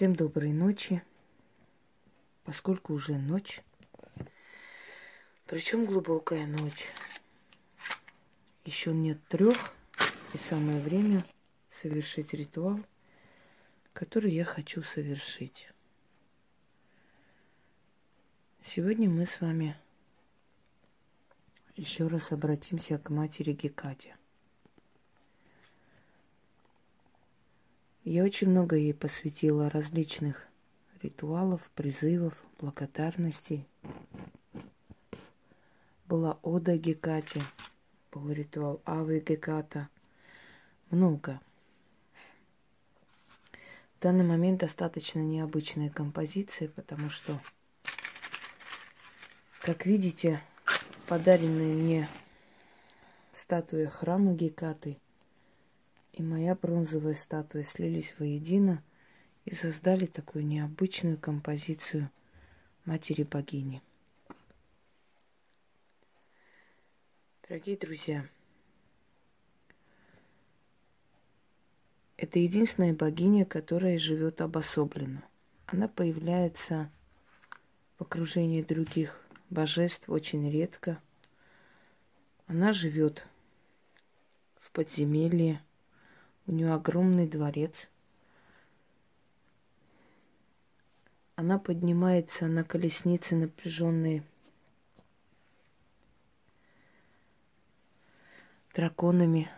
Всем доброй ночи, поскольку уже ночь, причем глубокая ночь. Еще нет трех, и самое время совершить ритуал, который я хочу совершить. Сегодня мы с вами еще раз обратимся к матери Гекате. Я очень много ей посвятила различных ритуалов, призывов, благодарностей. Была Ода Гекате, был ритуал Авы Геката. Много. В данный момент достаточно необычная композиция, потому что, как видите, подаренные мне статуя храма Гекаты – и моя бронзовая статуя слились воедино и создали такую необычную композицию матери богини. Дорогие друзья, это единственная богиня, которая живет обособленно. Она появляется в окружении других божеств очень редко. Она живет в подземелье, у нее огромный дворец. Она поднимается на колеснице напряженные драконами.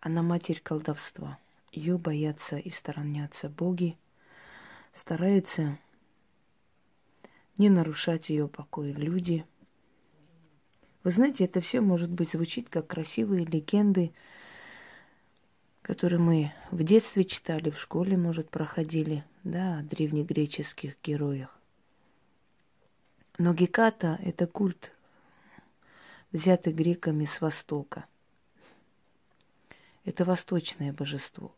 Она матерь колдовства. Ее боятся и сторонятся боги, стараются не нарушать ее покой люди. Вы знаете, это все может быть звучит как красивые легенды, который мы в детстве читали, в школе, может, проходили, да, о древнегреческих героях. Но Геката – это культ, взятый греками с Востока. Это восточное божество,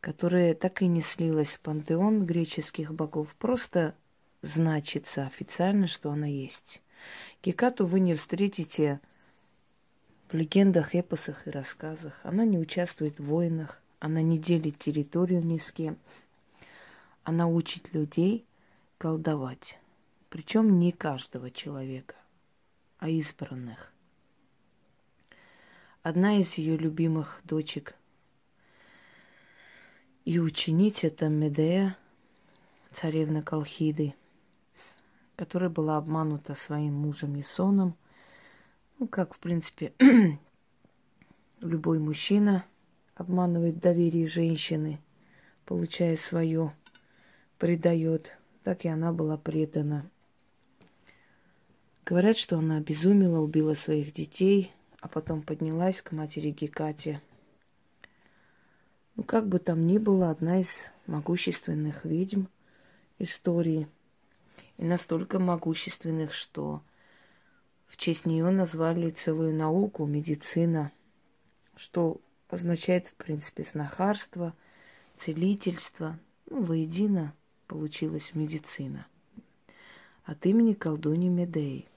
которое так и не слилось в пантеон греческих богов, просто значится официально, что она есть. Гекату вы не встретите – в легендах, эпосах и рассказах. Она не участвует в войнах, она не делит территорию ни с кем. Она учит людей колдовать. Причем не каждого человека, а избранных. Одна из ее любимых дочек и учениц это Медея, царевна Колхиды, которая была обманута своим мужем Исоном – ну, как, в принципе, любой мужчина обманывает доверие женщины, получая свое, предает. Так и она была предана. Говорят, что она обезумела, убила своих детей, а потом поднялась к матери Гекате. Ну, как бы там ни было, одна из могущественных ведьм истории. И настолько могущественных, что в честь нее назвали целую науку медицина, что означает, в принципе, знахарство, целительство. Ну, воедино получилась медицина. От имени колдуни Медеи.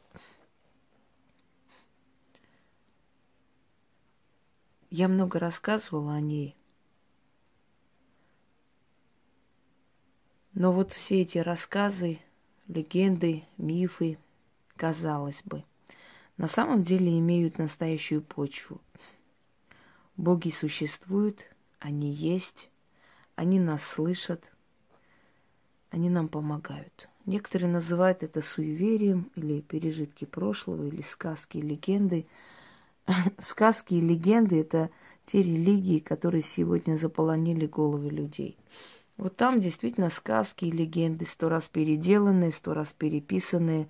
Я много рассказывала о ней. Но вот все эти рассказы, легенды, мифы, казалось бы, на самом деле имеют настоящую почву. Боги существуют, они есть, они нас слышат, они нам помогают. Некоторые называют это суеверием или пережитки прошлого, или сказки легенды. Сказки и легенды – это те религии, которые сегодня заполонили головы людей. Вот там действительно сказки и легенды, сто раз переделанные, сто раз переписанные,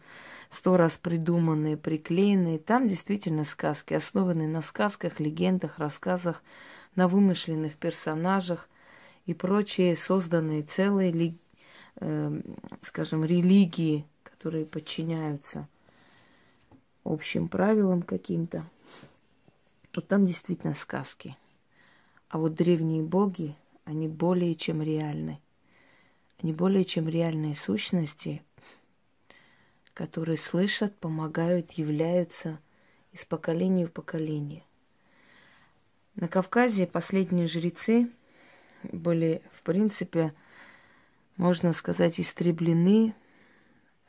сто раз придуманные, приклеенные. Там действительно сказки, основанные на сказках, легендах, рассказах, на вымышленных персонажах и прочие созданные целые, э, скажем, религии, которые подчиняются общим правилам каким-то. Вот там действительно сказки. А вот древние боги – они более чем реальны. Они более чем реальные сущности, которые слышат, помогают, являются из поколения в поколение. На Кавказе последние жрецы были, в принципе, можно сказать, истреблены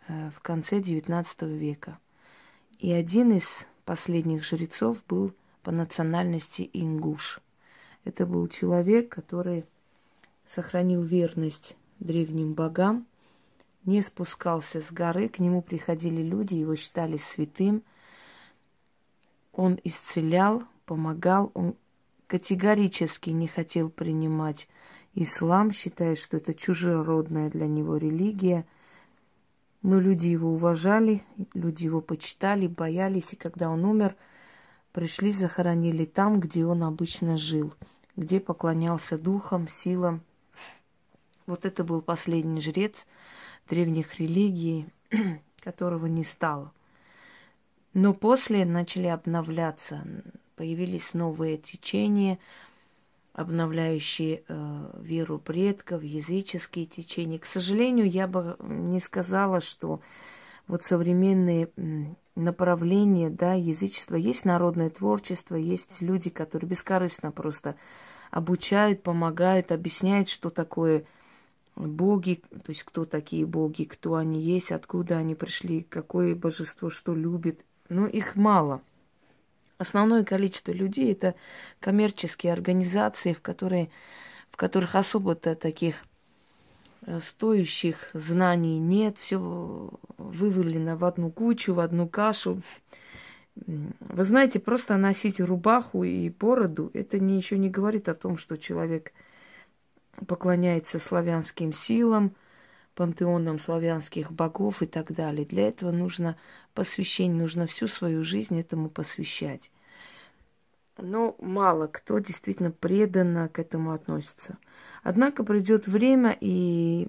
э, в конце XIX века. И один из последних жрецов был по национальности ингуш. Это был человек, который сохранил верность древним богам, не спускался с горы, к нему приходили люди, его считали святым. Он исцелял, помогал, он категорически не хотел принимать ислам, считая, что это чужеродная для него религия. Но люди его уважали, люди его почитали, боялись, и когда он умер, пришли, захоронили там, где он обычно жил, где поклонялся духам, силам. Вот это был последний жрец древних религий, которого не стало. Но после начали обновляться, появились новые течения, обновляющие э, веру предков, языческие течения. К сожалению, я бы не сказала, что вот современные направления, да, язычества, есть народное творчество, есть люди, которые бескорыстно просто обучают, помогают, объясняют, что такое боги, то есть кто такие боги, кто они есть, откуда они пришли, какое божество что любит. Но их мало. Основное количество людей это коммерческие организации, в, которые, в которых особо-то таких стоящих знаний нет, все вывалено в одну кучу, в одну кашу. Вы знаете, просто носить рубаху и бороду, это не, еще не говорит о том, что человек – поклоняется славянским силам, пантеонам славянских богов и так далее. Для этого нужно посвящение, нужно всю свою жизнь этому посвящать. Но мало кто действительно преданно к этому относится. Однако придет время, и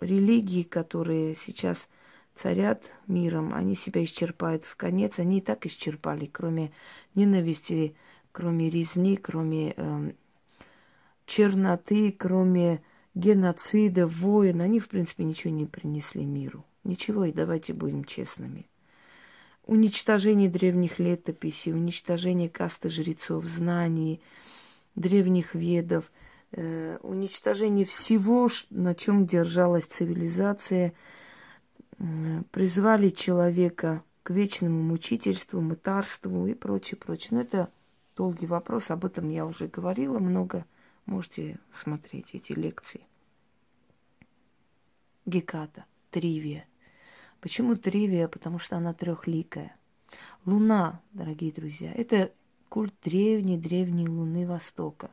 религии, которые сейчас царят миром, они себя исчерпают в конец. Они и так исчерпали, кроме ненависти, кроме резни, кроме э, черноты, кроме геноцида, войн, они, в принципе, ничего не принесли миру. Ничего, и давайте будем честными. Уничтожение древних летописей, уничтожение касты жрецов, знаний, древних ведов, э, уничтожение всего, на чем держалась цивилизация, э, призвали человека к вечному мучительству, мытарству и прочее, прочее. Но это долгий вопрос, об этом я уже говорила много. Можете смотреть эти лекции. Геката, Тривия. Почему Тривия? Потому что она трехликая. Луна, дорогие друзья, это культ древней-древней Луны Востока.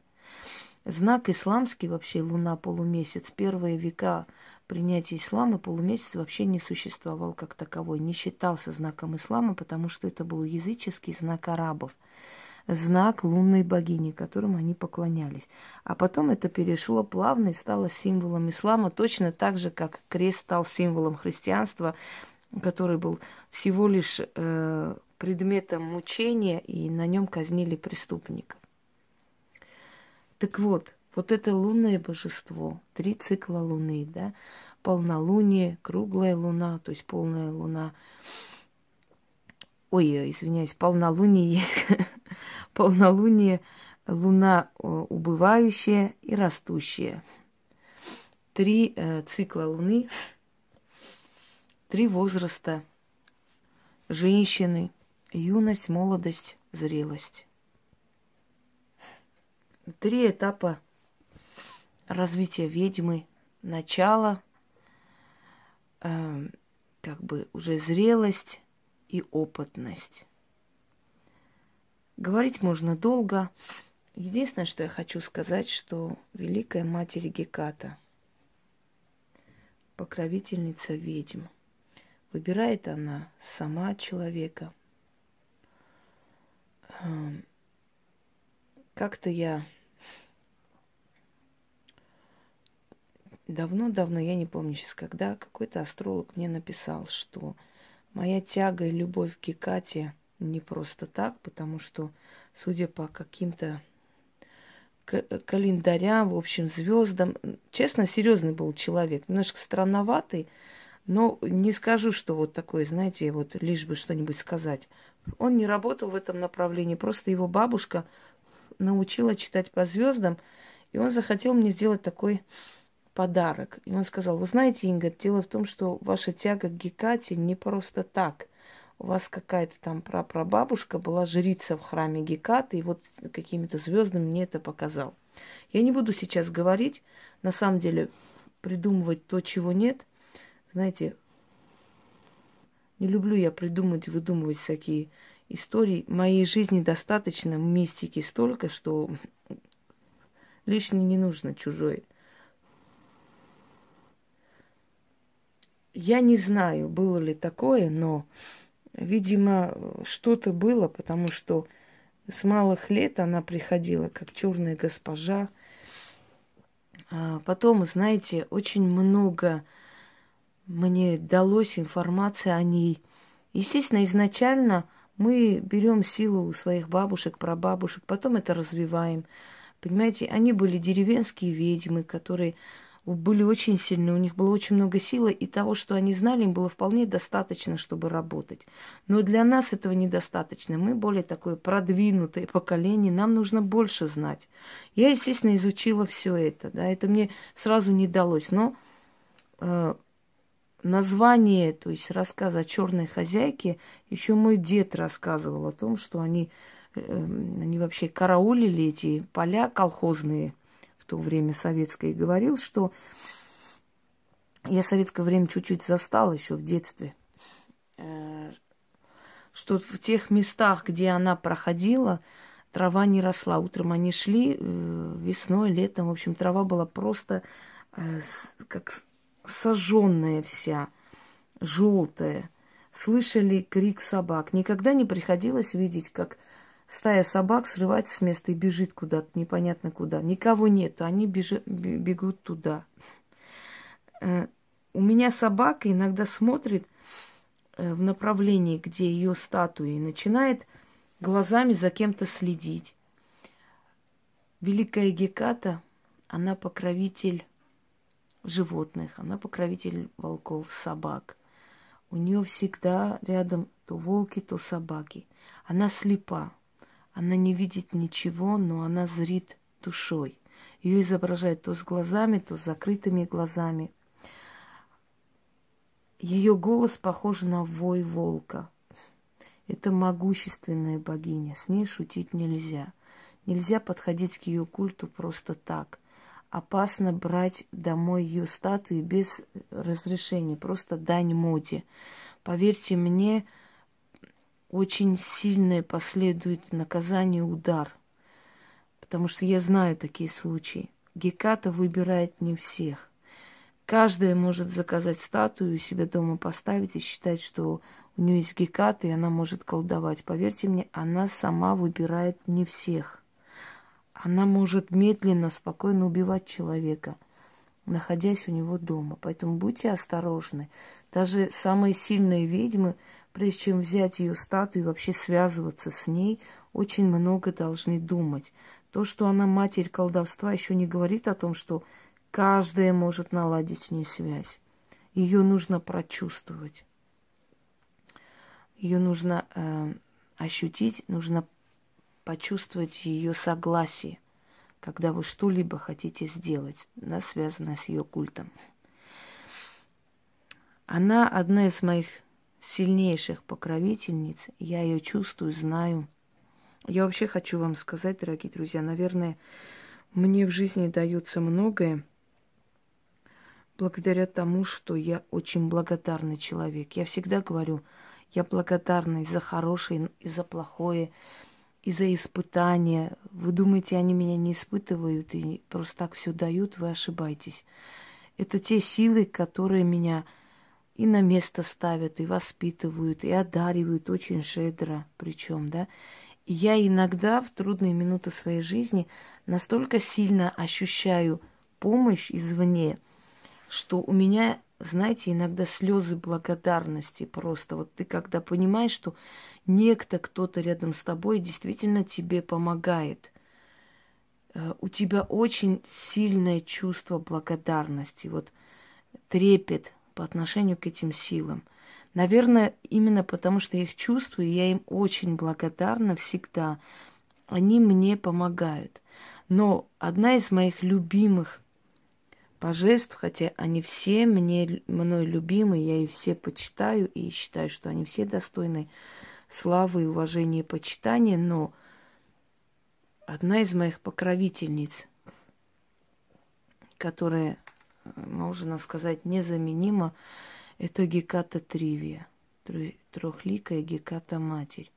Знак исламский вообще, Луна, полумесяц, первые века принятия ислама полумесяц вообще не существовал как таковой, не считался знаком ислама, потому что это был языческий знак арабов – знак лунной богини, которым они поклонялись. А потом это перешло плавно и стало символом ислама, точно так же, как крест стал символом христианства, который был всего лишь э, предметом мучения, и на нем казнили преступников. Так вот, вот это лунное божество, три цикла луны, да, полнолуние, круглая луна, то есть полная луна. Ой, извиняюсь, полнолуние есть полнолуние, луна э, убывающая и растущая. Три э, цикла луны, три возраста женщины, юность, молодость, зрелость. Три этапа развития ведьмы. Начало, э, как бы уже зрелость и опытность. Говорить можно долго. Единственное, что я хочу сказать, что Великая Матерь Геката, покровительница ведьм, выбирает она сама человека. Эм, как-то я давно-давно, я не помню сейчас когда, какой-то астролог мне написал, что моя тяга и любовь к Гекате – не просто так, потому что, судя по каким-то календарям, в общем, звездам, честно, серьезный был человек, немножко странноватый, но не скажу, что вот такой, знаете, вот лишь бы что-нибудь сказать. Он не работал в этом направлении, просто его бабушка научила читать по звездам, и он захотел мне сделать такой подарок. И он сказал, вы знаете, Инга, дело в том, что ваша тяга к Гекате не просто так. У вас какая-то там прапрабабушка была жрица в храме Гекаты, и вот какими-то звездами мне это показал. Я не буду сейчас говорить, на самом деле, придумывать то, чего нет. Знаете, не люблю я придумать, выдумывать всякие истории. Моей жизни достаточно мистики столько, что лишнее не нужно чужое. Я не знаю, было ли такое, но, видимо, что-то было, потому что с малых лет она приходила как черная госпожа. А потом, знаете, очень много мне далось информации о ней. Естественно, изначально мы берем силу у своих бабушек, прабабушек, потом это развиваем. Понимаете, они были деревенские ведьмы, которые были очень сильны, у них было очень много силы, и того, что они знали, им было вполне достаточно, чтобы работать. Но для нас этого недостаточно. Мы более такое продвинутое поколение, нам нужно больше знать. Я, естественно, изучила все это, да, это мне сразу не далось, но э, название, то есть рассказ о черной хозяйке, еще мой дед рассказывал о том, что они, э, они вообще караулили эти поля колхозные – то время советское, и говорил, что я советское время чуть-чуть застала еще в детстве, э, что в тех местах, где она проходила, трава не росла. Утром они шли, э, весной, летом, в общем, трава была просто э, как сожженная вся, желтая. Слышали крик собак. Никогда не приходилось видеть, как Стая собак срывается с места и бежит куда-то, непонятно куда. Никого нету, они бежи, бегут туда. Э, у меня собака иногда смотрит э, в направлении, где ее статуи, и начинает глазами за кем-то следить. Великая Геката, она покровитель животных, она покровитель волков, собак. У нее всегда рядом то волки, то собаки. Она слепа. Она не видит ничего, но она зрит душой. Ее изображают то с глазами, то с закрытыми глазами. Ее голос похож на вой волка. Это могущественная богиня, с ней шутить нельзя. Нельзя подходить к ее культу просто так. Опасно брать домой ее статуи без разрешения, просто дань моде. Поверьте мне, очень сильное последует наказание удар. Потому что я знаю такие случаи. Геката выбирает не всех. Каждая может заказать статую у себя дома поставить и считать, что у нее есть Геката, и она может колдовать. Поверьте мне, она сама выбирает не всех. Она может медленно, спокойно убивать человека, находясь у него дома. Поэтому будьте осторожны. Даже самые сильные ведьмы – прежде чем взять ее статую и вообще связываться с ней, очень много должны думать. То, что она матерь колдовства, еще не говорит о том, что каждая может наладить с ней связь. Ее нужно прочувствовать. Ее нужно э, ощутить, нужно почувствовать ее согласие, когда вы что-либо хотите сделать, да, связанное с ее культом. Она одна из моих сильнейших покровительниц. Я ее чувствую, знаю. Я вообще хочу вам сказать, дорогие друзья, наверное, мне в жизни дается многое благодаря тому, что я очень благодарный человек. Я всегда говорю, я благодарна и за хорошее, и за плохое, и за испытания. Вы думаете, они меня не испытывают и просто так все дают, вы ошибаетесь. Это те силы, которые меня и на место ставят, и воспитывают, и одаривают очень щедро причем, да. И я иногда в трудные минуты своей жизни настолько сильно ощущаю помощь извне, что у меня, знаете, иногда слезы благодарности просто. Вот ты когда понимаешь, что некто, кто-то рядом с тобой действительно тебе помогает, э, у тебя очень сильное чувство благодарности, вот трепет по отношению к этим силам. Наверное, именно потому что я их чувствую, я им очень благодарна всегда. Они мне помогают. Но одна из моих любимых божеств, хотя они все мне, мной любимы, я их все почитаю и считаю, что они все достойны славы, уважения и почитания, но одна из моих покровительниц, которая, можно сказать, незаменима, это Геката Тривия, трехликая Геката Матерь.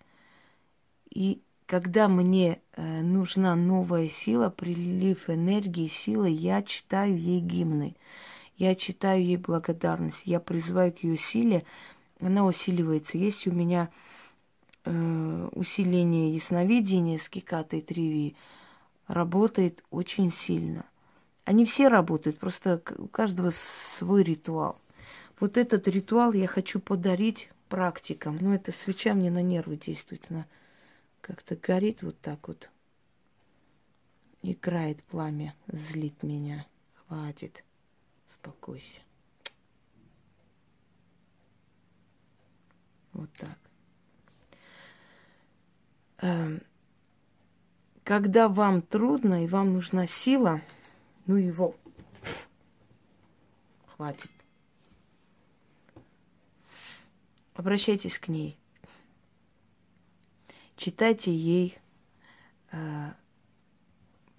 И когда мне э, нужна новая сила, прилив энергии, силы, я читаю ей гимны. Я читаю ей благодарность. Я призываю к ее силе. Она усиливается. Есть у меня э, усиление ясновидения с Кикатой Триви. Работает очень сильно. Они все работают, просто у каждого свой ритуал. Вот этот ритуал я хочу подарить практикам. Но эта свеча мне на нервы действует. Она как-то горит вот так вот. Играет пламя, злит меня. Хватит. Успокойся. Вот так. Эм, когда вам трудно и вам нужна сила, ну его, хватит. Обращайтесь к ней. Читайте ей э,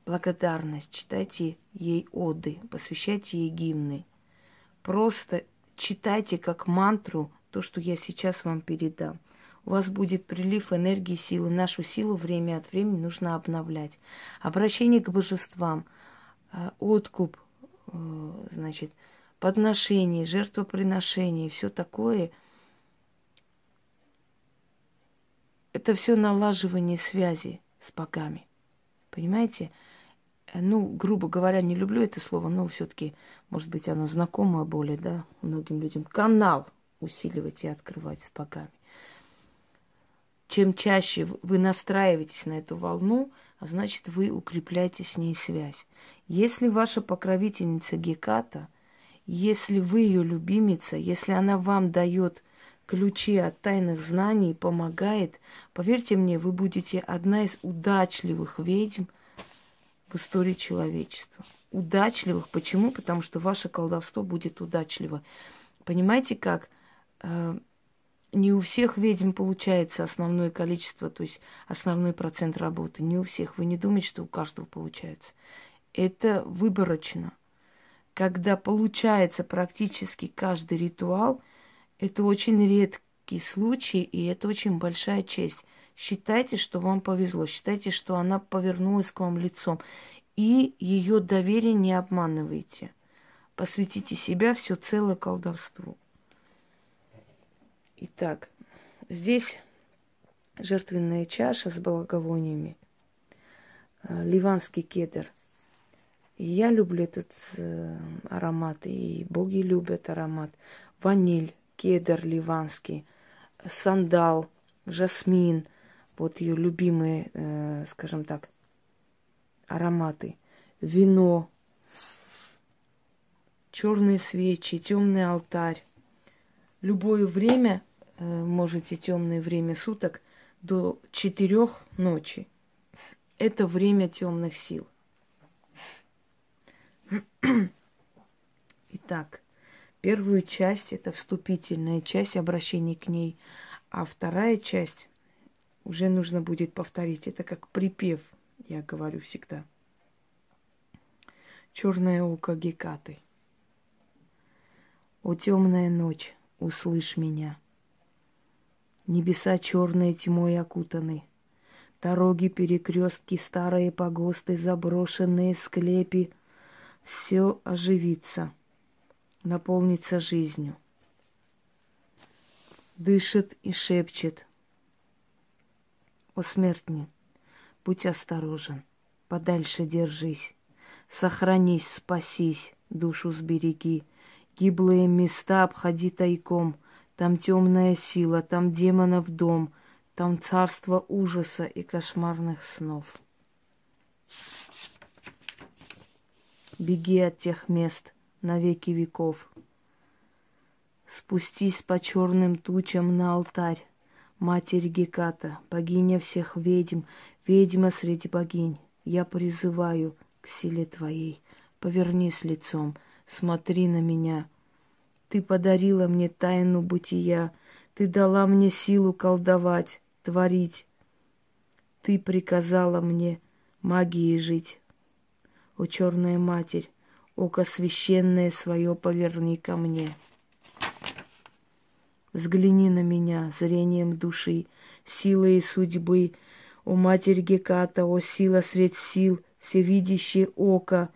благодарность, читайте ей оды, посвящайте ей гимны. Просто читайте как мантру то, что я сейчас вам передам. У вас будет прилив энергии, силы. Нашу силу время от времени нужно обновлять. Обращение к божествам, откуп, э, значит, подношение, жертвоприношение, все такое – это все налаживание связи с богами. Понимаете? Ну, грубо говоря, не люблю это слово, но все-таки, может быть, оно знакомо более, да, многим людям. Канал усиливать и открывать с богами. Чем чаще вы настраиваетесь на эту волну, а значит, вы укрепляете с ней связь. Если ваша покровительница Геката, если вы ее любимица, если она вам дает ключи от тайных знаний, помогает, поверьте мне, вы будете одна из удачливых ведьм в истории человечества. Удачливых. Почему? Потому что ваше колдовство будет удачливо. Понимаете как? Не у всех ведьм получается основное количество, то есть основной процент работы. Не у всех. Вы не думаете, что у каждого получается. Это выборочно. Когда получается практически каждый ритуал – это очень редкий случай, и это очень большая честь. Считайте, что вам повезло, считайте, что она повернулась к вам лицом. И ее доверие не обманывайте. Посвятите себя все целое колдовству. Итак, здесь жертвенная чаша с благовониями, э, ливанский кедр. И я люблю этот э, аромат, и боги любят аромат. Ваниль, кедр ливанский, сандал, жасмин, вот ее любимые, э, скажем так, ароматы, вино, черные свечи, темный алтарь. Любое время, можете темное время суток, до четырех ночи. Это время темных сил. Итак, Первую часть это вступительная часть обращения к ней, а вторая часть уже нужно будет повторить. Это как припев, я говорю всегда. Черное око Гекаты. О темная ночь, услышь меня. Небеса черные тьмой окутаны. Дороги, перекрестки, старые погосты, заброшенные склепи. Все оживится — наполнится жизнью. Дышит и шепчет. О смертни, будь осторожен, подальше держись, Сохранись, спасись, душу сбереги, Гиблые места обходи тайком, Там темная сила, там демонов дом, Там царство ужаса и кошмарных снов. Беги от тех мест — на веки веков. Спустись по черным тучам на алтарь, Матерь Геката, богиня всех ведьм, ведьма среди богинь. я призываю к силе Твоей. Повернись лицом, смотри на меня. Ты подарила мне тайну бытия, Ты дала мне силу колдовать, творить. Ты приказала мне магией жить. О, черная матерь, око священное свое поверни ко мне. Взгляни на меня зрением души, силой судьбы, о Матерь Геката, о сила средь сил, всевидящее око,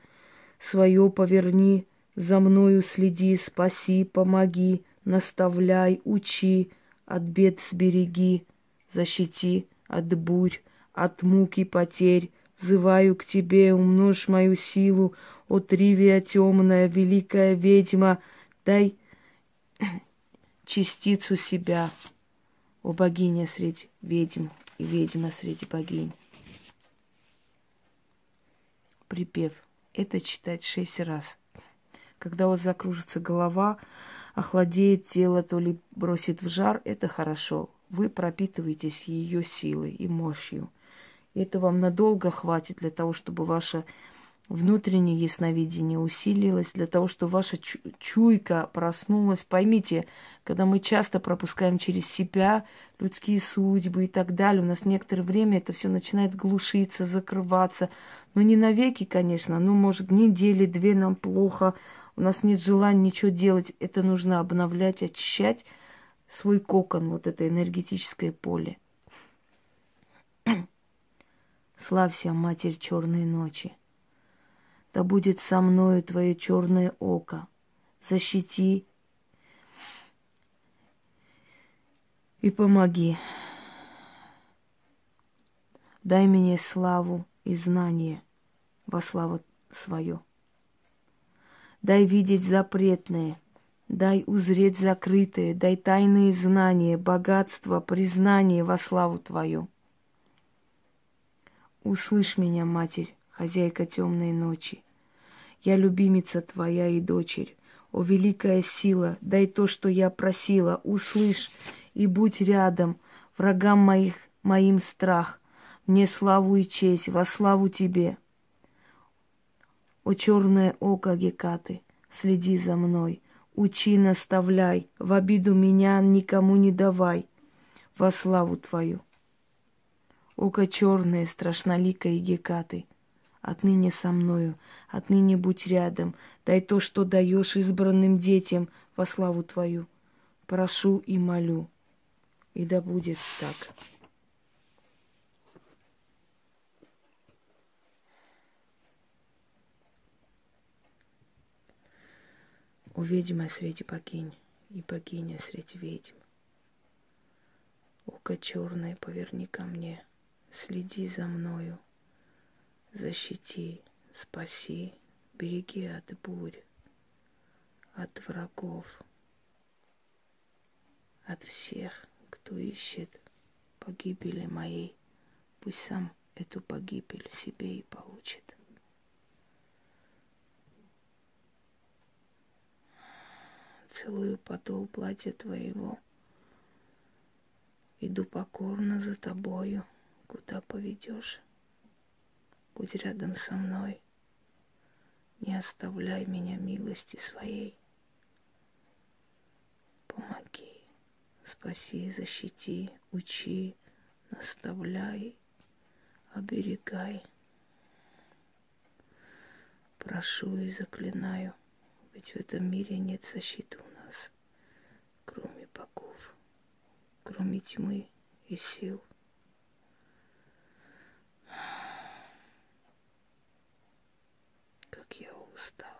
свое поверни, за мною следи, спаси, помоги, наставляй, учи, от бед сбереги, защити от бурь, от муки потерь, взываю к тебе, умножь мою силу, о Тривия темная, великая ведьма, дай частицу себя, о богиня среди ведьм и ведьма среди богинь. Припев. Это читать шесть раз. Когда у вас закружится голова, охладеет тело, то ли бросит в жар, это хорошо. Вы пропитываетесь ее силой и мощью. Это вам надолго хватит для того, чтобы ваша внутреннее ясновидение усилилось, для того, чтобы ваша чуйка проснулась. Поймите, когда мы часто пропускаем через себя людские судьбы и так далее, у нас некоторое время это все начинает глушиться, закрываться. Ну, не навеки, конечно, ну, может, недели, две нам плохо, у нас нет желания ничего делать. Это нужно обновлять, очищать свой кокон, вот это энергетическое поле. Славься, Матерь Черной Ночи да будет со мною твое черное око. Защити и помоги. Дай мне славу и знание во славу свою. Дай видеть запретное, дай узреть закрытое, дай тайные знания, богатство, признание во славу Твою. Услышь меня, Матерь, хозяйка темной ночи. Я любимица твоя и дочерь. О, великая сила, дай то, что я просила, услышь и будь рядом, врагам моих, моим страх, мне славу и честь, во славу тебе. О, черное око Гекаты, следи за мной, учи, наставляй, в обиду меня никому не давай, во славу твою. Око черное, страшноликое Гекаты — Отныне со мною, отныне будь рядом. Дай то, что даешь избранным детям во славу Твою. Прошу и молю. И да будет так. О ведьма среди богинь и богиня среди ведьм. Око черное поверни ко мне, следи за мною, защити, спаси, береги от бурь, от врагов, от всех, кто ищет погибели моей. Пусть сам эту погибель себе и получит. Целую подол платья твоего. Иду покорно за тобою, куда поведешь. Будь рядом со мной. Не оставляй меня милости своей. Помоги, спаси, защити, учи, наставляй, оберегай. Прошу и заклинаю, ведь в этом мире нет защиты у нас, кроме богов, кроме тьмы и сил. как я устал.